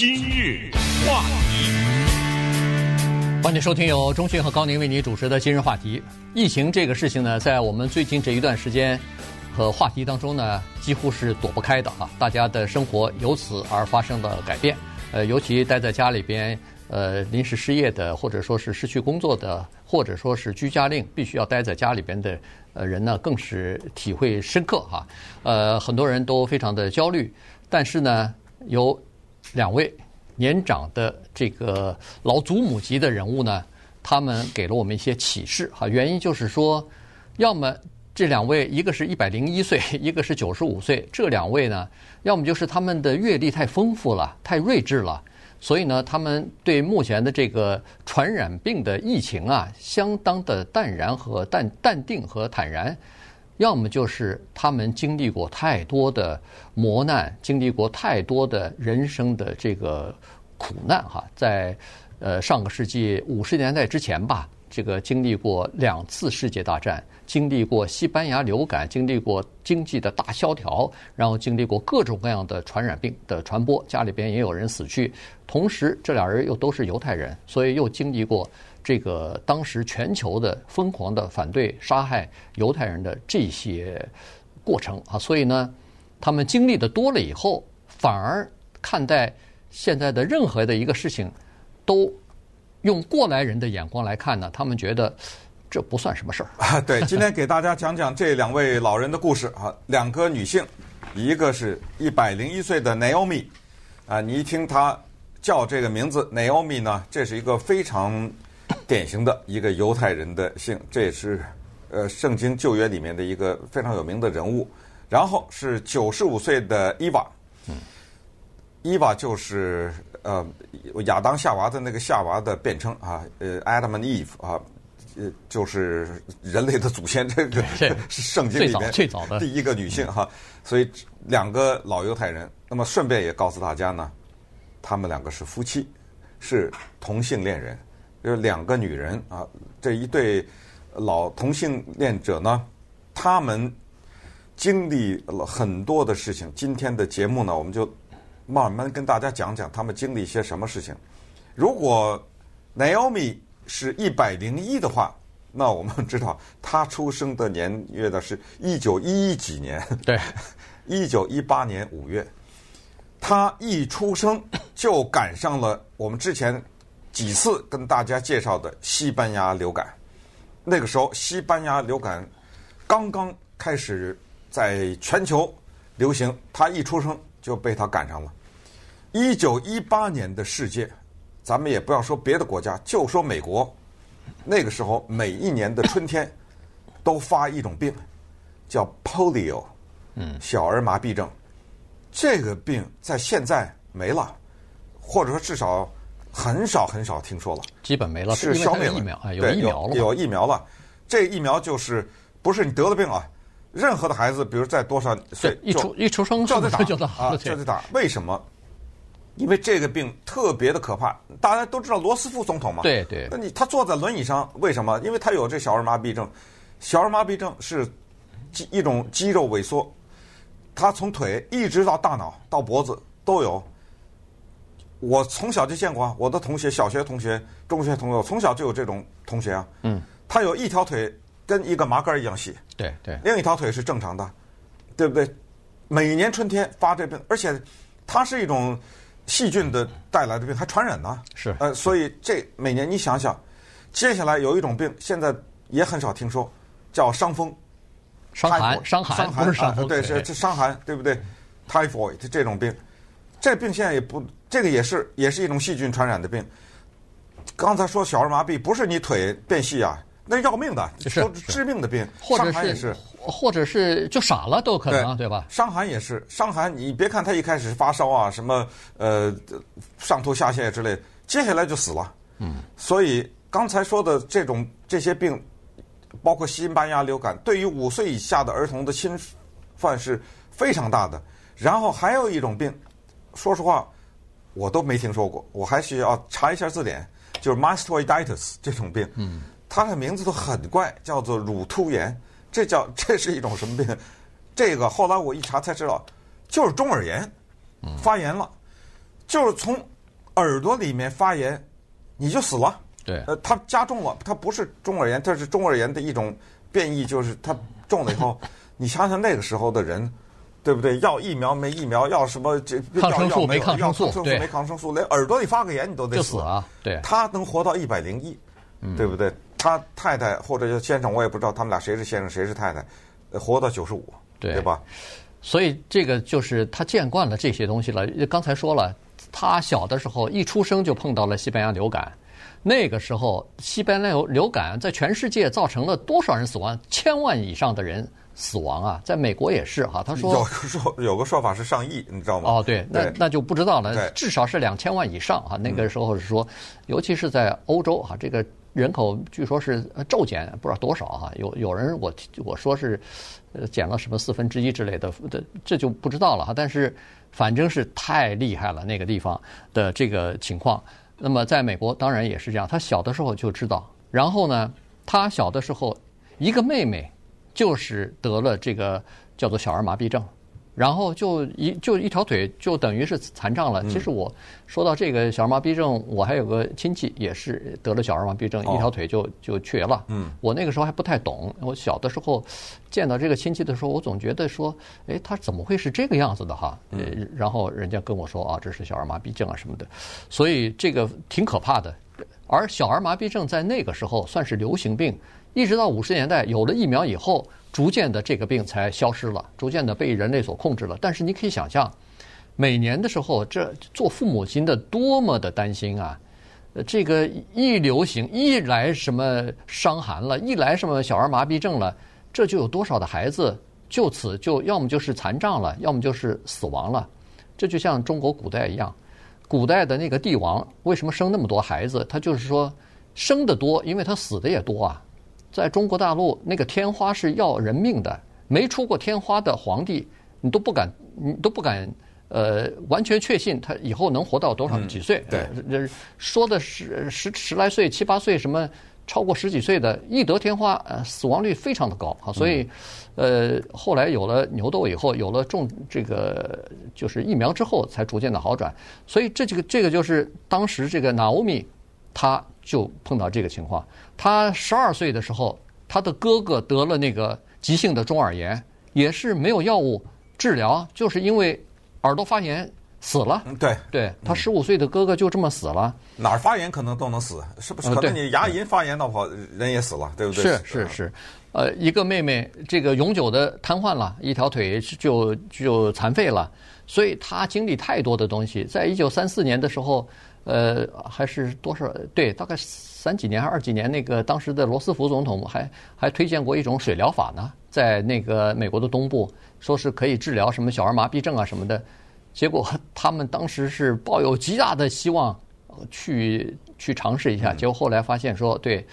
今日话题，欢迎收听由中讯和高宁为你主持的今日话题。疫情这个事情呢，在我们最近这一段时间和话题当中呢，几乎是躲不开的哈。大家的生活由此而发生了改变。呃，尤其待在家里边，呃，临时失业的，或者说是失去工作的，或者说是居家令必须要待在家里边的呃人呢，更是体会深刻哈。呃，很多人都非常的焦虑，但是呢，有。两位年长的这个老祖母级的人物呢，他们给了我们一些启示哈。原因就是说，要么这两位一个是一百零一岁，一个是九十五岁，这两位呢，要么就是他们的阅历太丰富了，太睿智了，所以呢，他们对目前的这个传染病的疫情啊，相当的淡然和淡淡定和坦然。要么就是他们经历过太多的磨难，经历过太多的人生的这个苦难哈，在呃上个世纪五十年代之前吧，这个经历过两次世界大战，经历过西班牙流感，经历过经济的大萧条，然后经历过各种各样的传染病的传播，家里边也有人死去，同时这俩人又都是犹太人，所以又经历过。这个当时全球的疯狂的反对杀害犹太人的这些过程啊，所以呢，他们经历的多了以后，反而看待现在的任何的一个事情，都用过来人的眼光来看呢，他们觉得这不算什么事儿 啊。对，今天给大家讲讲这两位老人的故事啊，两个女性，一个是一百零一岁的 Naomi 啊，你一听她叫这个名字 Naomi 呢，这是一个非常。典型的一个犹太人的姓，这也是呃圣经旧约里面的一个非常有名的人物。然后是九十五岁的伊娃，嗯，伊娃就是呃亚当夏娃的那个夏娃的变称啊，呃 Adam and Eve 啊，呃就是人类的祖先，这个是圣经里面最早的第一个女性哈。所以两个老犹太人，那么顺便也告诉大家呢，他们两个是夫妻，是同性恋人。就是两个女人啊，这一对老同性恋者呢，他们经历了很多的事情。今天的节目呢，我们就慢慢跟大家讲讲他们经历一些什么事情。如果 Naomi 是一百零一的话，那我们知道她出生的年月呢是一九一几年，对，一九一八年五月，她一出生就赶上了我们之前。几次跟大家介绍的西班牙流感，那个时候西班牙流感刚刚开始在全球流行，他一出生就被他赶上了。一九一八年的世界，咱们也不要说别的国家，就说美国，那个时候每一年的春天都发一种病，叫 polio，嗯，小儿麻痹症。这个病在现在没了，或者说至少。很少很少听说了，基本没了，是消灭了疫苗啊，有疫苗了，有疫苗了。这疫苗就是不是你得了病啊？任何的孩子，比如在多少岁一出一出生就得打，就得啊，就得打。为什么？因为这个病特别的可怕。大家都知道罗斯福总统嘛？对对。那你他坐在轮椅上，为什么？因为他有这小儿麻痹症。小儿麻痹症是肌一种肌肉萎缩，他从腿一直到大脑到脖子都有。我从小就见过啊我的同学，小学同学、中学同学，我从小就有这种同学啊。嗯。他有一条腿跟一个麻杆一样细。对对。另一条腿是正常的，对不对？每年春天发这病，而且它是一种细菌的带来的病，还传染呢。是。呃，所以这每年你想想，接下来有一种病，现在也很少听说，叫伤风。伤寒。伤寒。伤寒。不是伤风。对，是这伤寒，对不对？Typhoid 这种病。这病现在也不，这个也是也是一种细菌传染的病。刚才说小儿麻痹不是你腿变细啊，那要命的，是致命的病。伤寒也是，或者是就傻了都可能，对，对吧？伤寒也是，伤寒你别看他一开始发烧啊，什么呃上吐下泻之类，接下来就死了。嗯。所以刚才说的这种这些病，包括西班牙流感，对于五岁以下的儿童的侵犯是非常大的。然后还有一种病。说实话，我都没听说过，我还需要查一下字典。就是 mastoiditis 这种病，嗯，它的名字都很怪，叫做乳突炎。这叫这是一种什么病？这个后来我一查才知道，就是中耳炎，发炎了。就是从耳朵里面发炎，你就死了。对，呃，它加重了，它不是中耳炎，这是中耳炎的一种变异，就是它重了以后，你想想那个时候的人，对不对？要疫苗没疫苗，要什么这抗生素没抗生素，对，没抗生素，连耳朵里发个炎你都得就死啊。对，他能活到一百零一，对不对？他太太或者叫先生，我也不知道他们俩谁是先生谁是太太，活到九十五，对吧？所以这个就是他见惯了这些东西了。刚才说了，他小的时候一出生就碰到了西班牙流感。那个时候，西班牙流流感在全世界造成了多少人死亡？千万以上的人死亡啊！在美国也是哈。他说有个说有个说法是上亿，你知道吗？哦，对，那那就不知道了。至少是两千万以上啊。那个时候是说，尤其是在欧洲哈，这个人口据说是骤减，不知道多少哈。有有人我我说是呃减了什么四分之一之类的，这这就不知道了哈。但是反正是太厉害了，那个地方的这个情况。那么，在美国当然也是这样。他小的时候就知道，然后呢，他小的时候，一个妹妹就是得了这个叫做小儿麻痹症。然后就一就一条腿就等于是残障了。其实我说到这个小儿麻痹症，我还有个亲戚也是得了小儿麻痹症，一条腿就就瘸了。嗯，我那个时候还不太懂。我小的时候见到这个亲戚的时候，我总觉得说，哎，他怎么会是这个样子的哈？嗯，然后人家跟我说啊，这是小儿麻痹症啊什么的，所以这个挺可怕的。而小儿麻痹症在那个时候算是流行病，一直到五十年代有了疫苗以后。逐渐的，这个病才消失了，逐渐的被人类所控制了。但是你可以想象，每年的时候，这做父母亲的多么的担心啊！这个一流行，一来什么伤寒了，一来什么小儿麻痹症了，这就有多少的孩子就此就要么就是残障了，要么就是死亡了。这就像中国古代一样，古代的那个帝王为什么生那么多孩子？他就是说生的多，因为他死的也多啊。在中国大陆，那个天花是要人命的，没出过天花的皇帝，你都不敢，你都不敢，呃，完全确信他以后能活到多少几岁。嗯、对，说的是十十来岁、七八岁，什么超过十几岁的，易得天花，呃，死亡率非常的高啊。所以，呃，后来有了牛痘以后，有了种这个就是疫苗之后，才逐渐的好转。所以这几个这个就是当时这个娜欧米。他就碰到这个情况。他十二岁的时候，他的哥哥得了那个急性的中耳炎，也是没有药物治疗，就是因为耳朵发炎死了。对，对他十五岁的哥哥就这么死了。哪儿发炎可能都能死，是不是？可能你牙龈发炎的话，人也死了，对不对？是是是。呃，一个妹妹这个永久的瘫痪了，一条腿就就残废了，所以她经历太多的东西。在一九三四年的时候。呃，还是多少？对，大概三几年还是二几年？那个当时的罗斯福总统还还推荐过一种水疗法呢，在那个美国的东部，说是可以治疗什么小儿麻痹症啊什么的。结果他们当时是抱有极大的希望去去尝试一下，结果后来发现说，对，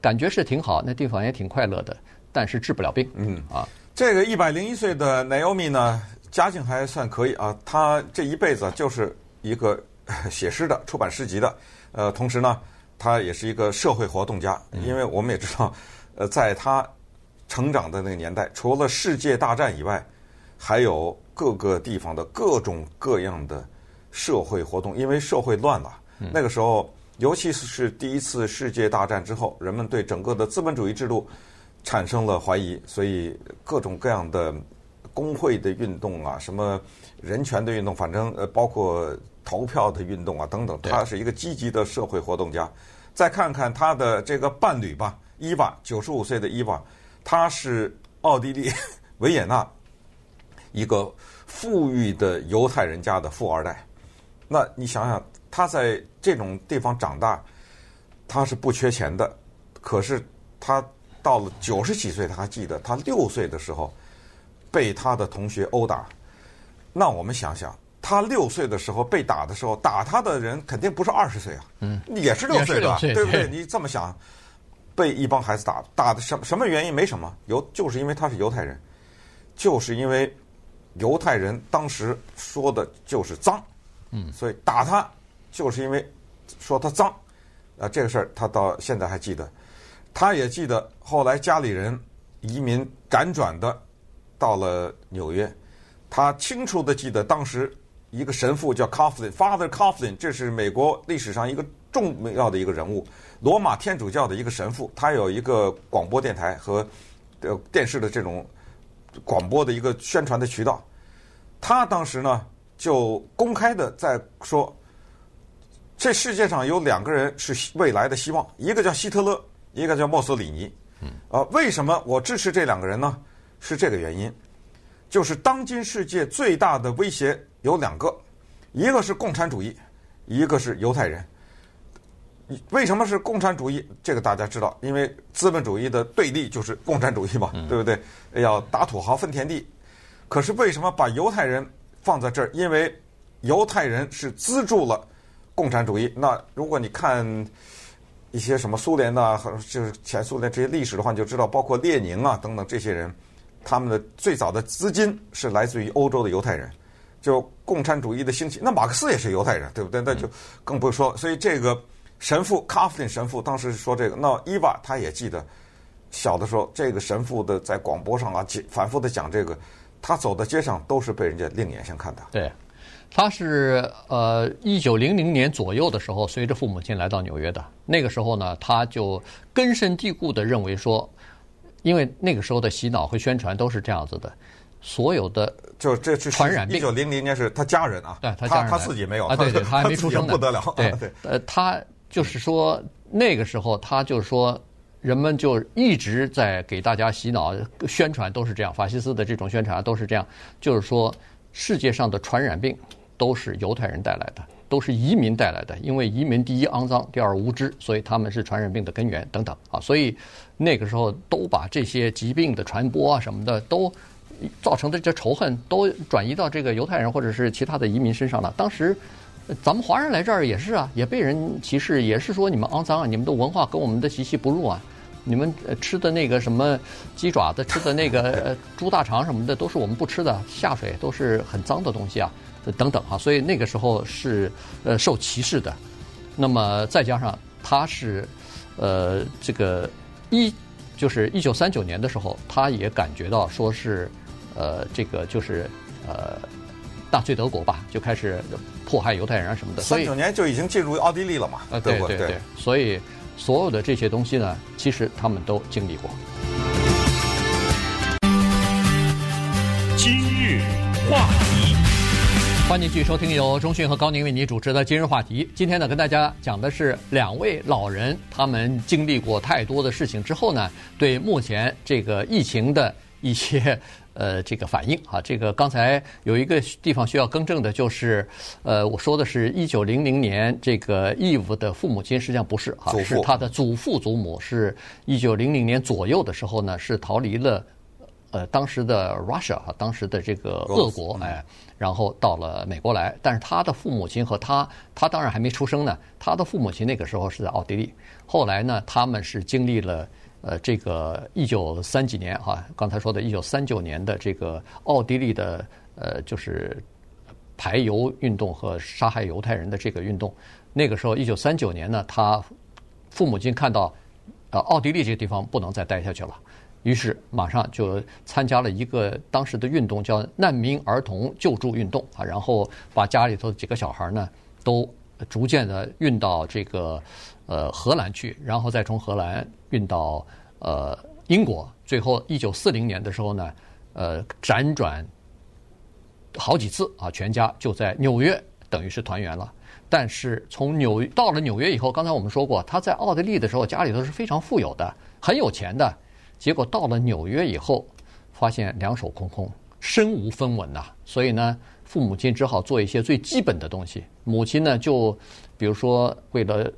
感觉是挺好，那地方也挺快乐的，但是治不了病。嗯啊，这个一百零一岁的 Naomi 呢，家境还算可以啊，她这一辈子就是一个。写诗的，出版诗集的，呃，同时呢，他也是一个社会活动家，因为我们也知道，呃，在他成长的那个年代，除了世界大战以外，还有各个地方的各种各样的社会活动，因为社会乱了。那个时候，尤其是第一次世界大战之后，人们对整个的资本主义制度产生了怀疑，所以各种各样的工会的运动啊，什么人权的运动，反正呃，包括。投票的运动啊，等等，他是一个积极的社会活动家。再看看他的这个伴侣吧，伊娃，九十五岁的伊娃，他是奥地利维也纳一个富裕的犹太人家的富二代。那你想想，他在这种地方长大，他是不缺钱的。可是他到了九十几岁，他还记得他六岁的时候被他的同学殴打。那我们想想。他六岁的时候被打的时候，打他的人肯定不是二十岁啊，嗯，也是六岁的，对不对？你这么想，被一帮孩子打，打的什什么原因？没什么，犹就是因为他是犹太人，就是因为犹太人当时说的就是脏，嗯，所以打他就是因为说他脏，啊，这个事儿他到现在还记得，他也记得后来家里人移民辗转的到了纽约，他清楚的记得当时。一个神父叫 Coughlin，Father Coughlin，这是美国历史上一个重要的一个人物，罗马天主教的一个神父，他有一个广播电台和呃电视的这种广播的一个宣传的渠道。他当时呢就公开的在说，这世界上有两个人是未来的希望，一个叫希特勒，一个叫墨索里尼。嗯，啊，为什么我支持这两个人呢？是这个原因。就是当今世界最大的威胁有两个，一个是共产主义，一个是犹太人。为什么是共产主义？这个大家知道，因为资本主义的对立就是共产主义嘛，对不对？要打土豪分田地。可是为什么把犹太人放在这儿？因为犹太人是资助了共产主义。那如果你看一些什么苏联呐，就是前苏联这些历史的话，你就知道，包括列宁啊等等这些人。他们的最早的资金是来自于欧洲的犹太人，就共产主义的兴起。那马克思也是犹太人，对不对？那就更不说。所以这个神父卡夫林神父当时说这个，那伊娃他也记得小的时候，这个神父的在广播上啊，反复的讲这个，他走在街上都是被人家另眼相看的。对，他是呃一九零零年左右的时候，随着父母亲来到纽约的。那个时候呢，他就根深蒂固的认为说。因为那个时候的洗脑和宣传都是这样子的，所有的就这是传染病。一九零零年是他家人啊，对他家人他，他自己没有啊，对对，他还没出生呢，不得了。对对，呃，他就是说那个时候，他就说，人们就一直在给大家洗脑宣传，都是这样，法西斯的这种宣传都是这样，就是说世界上的传染病都是犹太人带来的。都是移民带来的，因为移民第一肮脏，第二无知，所以他们是传染病的根源等等啊。所以那个时候都把这些疾病的传播啊什么的，都造成的这仇恨都转移到这个犹太人或者是其他的移民身上了。当时咱们华人来这儿也是啊，也被人歧视，也是说你们肮脏啊，你们的文化跟我们的习气不入啊，你们吃的那个什么鸡爪子，吃的那个 猪大肠什么的，都是我们不吃的，下水都是很脏的东西啊。等等哈，所以那个时候是呃受歧视的，那么再加上他是呃这个一就是一九三九年的时候，他也感觉到说是呃这个就是呃纳粹德国吧，就开始迫害犹太人啊什么的。三九年就已经进入奥地利了嘛？啊，对对对。所以所有的这些东西呢，其实他们都经历过。今日话题。欢迎继续收听由中讯和高宁为你主持的今日话题。今天呢，跟大家讲的是两位老人，他们经历过太多的事情之后呢，对目前这个疫情的一些呃这个反应啊。这个刚才有一个地方需要更正的，就是呃我说的是一九零零年这个 Eve 的父母亲，实际上不是啊，是他的祖父祖母，是一九零零年左右的时候呢，是逃离了。呃，当时的 Russia 啊，当时的这个俄国，哎，然后到了美国来，但是他的父母亲和他，他当然还没出生呢。他的父母亲那个时候是在奥地利，后来呢，他们是经历了呃这个一九三几年哈，刚才说的一九三九年的这个奥地利的呃就是排犹运动和杀害犹太人的这个运动。那个时候一九三九年呢，他父母亲看到呃奥地利这个地方不能再待下去了。于是马上就参加了一个当时的运动，叫难民儿童救助运动啊，然后把家里头几个小孩呢都逐渐的运到这个呃荷兰去，然后再从荷兰运到呃英国，最后一九四零年的时候呢，呃辗转好几次啊，全家就在纽约等于是团圆了。但是从纽到了纽约以后，刚才我们说过，他在奥地利的时候家里头是非常富有的，很有钱的。结果到了纽约以后，发现两手空空，身无分文呐。所以呢，父母亲只好做一些最基本的东西。母亲呢，就比如说为了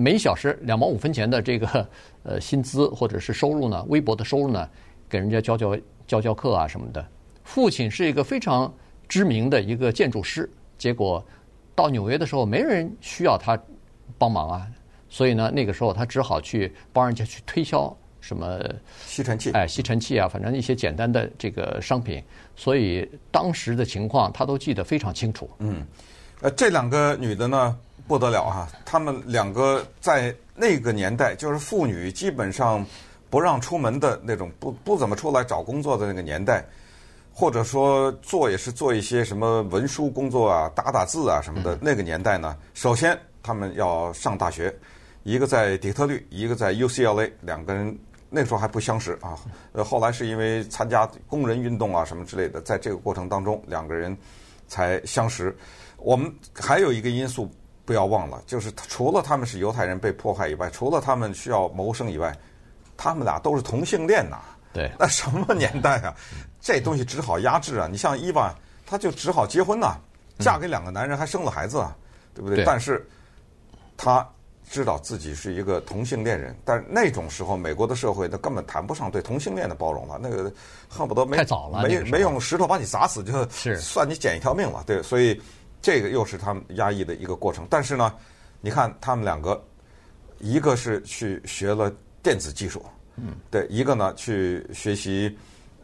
每小时两毛五分钱的这个 呃薪资或者是收入呢，微薄的收入呢，给人家教教教教课啊什么的。父亲是一个非常知名的一个建筑师，结果到纽约的时候，没人需要他帮忙啊，所以呢，那个时候他只好去帮人家去推销。什么吸尘器？哎，吸尘器啊，反正一些简单的这个商品，所以当时的情况他都记得非常清楚。嗯，呃，这两个女的呢不得了哈，她们两个在那个年代，就是妇女基本上不让出门的那种，不不怎么出来找工作的那个年代，或者说做也是做一些什么文书工作啊，打打字啊什么的。那个年代呢，首先他们要上大学，一个在底特律，一个在 UCLA，两个人那时候还不相识啊。呃，后来是因为参加工人运动啊什么之类的，在这个过程当中，两个人才相识。我们还有一个因素不要忘了，就是除了他们是犹太人被迫害以外，除了他们需要谋生以外，他们俩都是同性恋呐。对，那什么年代啊？这东西只好压制啊！你像伊娃，他就只好结婚呐，嫁给两个男人，还生了孩子啊，对不对？对。但是，他知道自己是一个同性恋人，但是那种时候，美国的社会，他根本谈不上对同性恋的包容了。那个恨不得没太早了，没没用石头把你砸死，就算你捡一条命了。对，所以这个又是他们压抑的一个过程。但是呢，你看他们两个，一个是去学了电子技术。嗯，对，一个呢去学习，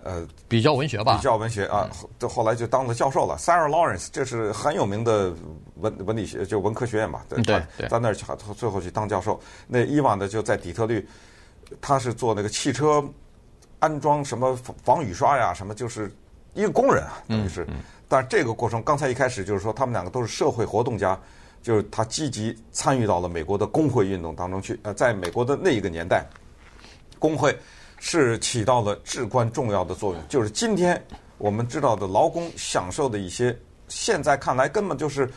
呃，比较文学吧，比较文学啊，这后来就当了教授了。Sarah Lawrence，这是很有名的文文理学，就文科学院嘛，对在那儿去，最后去当教授。那伊娃呢就在底特律，他是做那个汽车安装什么防雨刷呀，什么就是一个工人啊，等于是。但是这个过程，刚才一开始就是说，他们两个都是社会活动家，就是他积极参与到了美国的工会运动当中去。呃，在美国的那一个年代。工会是起到了至关重要的作用，就是今天我们知道的劳工享受的一些，现在看来根本就是不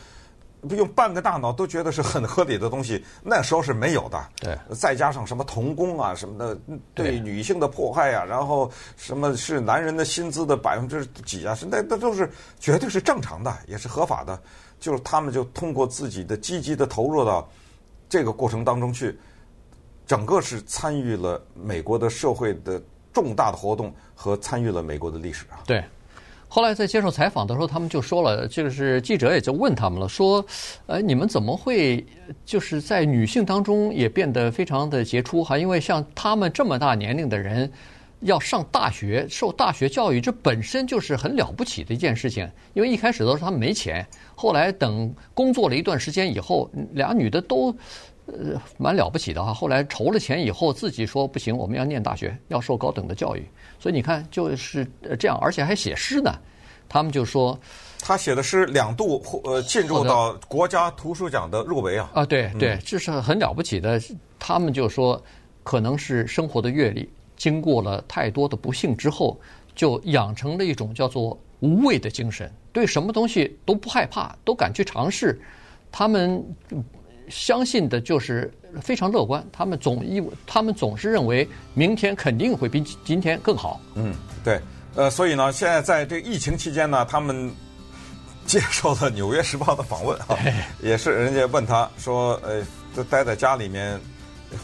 用半个大脑都觉得是很合理的东西，那时候是没有的。对，再加上什么童工啊什么的，对女性的迫害啊，然后什么是男人的薪资的百分之几啊，是那那都是绝对是正常的，也是合法的。就是他们就通过自己的积极的投入到这个过程当中去。整个是参与了美国的社会的重大的活动和参与了美国的历史啊。对，后来在接受采访的时候，他们就说了，就是记者也就问他们了，说，呃，你们怎么会就是在女性当中也变得非常的杰出哈？因为像他们这么大年龄的人要上大学受大学教育，这本身就是很了不起的一件事情。因为一开始都是他们没钱，后来等工作了一段时间以后，俩女的都。呃，蛮了不起的哈。后来筹了钱以后，自己说不行，我们要念大学，要受高等的教育。所以你看，就是这样，而且还写诗呢。他们就说，他写的诗两度呃进入到国家图书奖的入围啊。啊，对对，这是很了不起的。他们就说，可能是生活的阅历，经过了太多的不幸之后，就养成了一种叫做无畏的精神，对什么东西都不害怕，都敢去尝试。他们。相信的就是非常乐观，他们总以他们总是认为明天肯定会比今天更好。嗯，对，呃，所以呢，现在在这疫情期间呢，他们接受了《纽约时报》的访问啊，也是人家问他说，呃，就待在家里面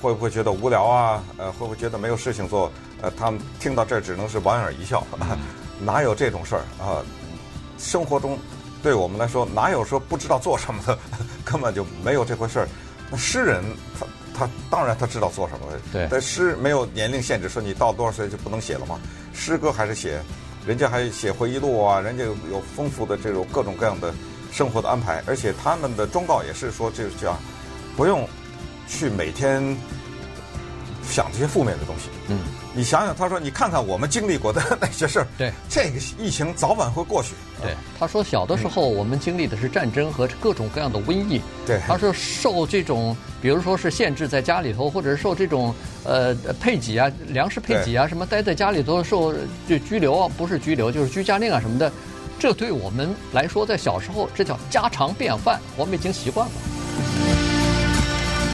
会不会觉得无聊啊？呃，会不会觉得没有事情做？呃，他们听到这只能是莞尔一笑，嗯、哪有这种事儿啊？生活中。对我们来说，哪有说不知道做什么的？根本就没有这回事儿。那诗人，他他当然他知道做什么的。对。但诗没有年龄限制，说你到多少岁就不能写了吗？诗歌还是写，人家还写回忆录啊，人家有有丰富的这种各种各样的生活的安排，而且他们的忠告也是说，就是这样，不用去每天想这些负面的东西。嗯。你想想，他说：“你看看我们经历过的那些事儿，对，这个疫情早晚会过去。”对，他说：“小的时候我们经历的是战争和各种各样的瘟疫。”对，他说：“受这种，比如说是限制在家里头，或者是受这种呃配给啊、粮食配给啊，什么待在家里头受就拘留啊，不是拘留就是居家令啊什么的，这对我们来说，在小时候这叫家常便饭，我们已经习惯了。”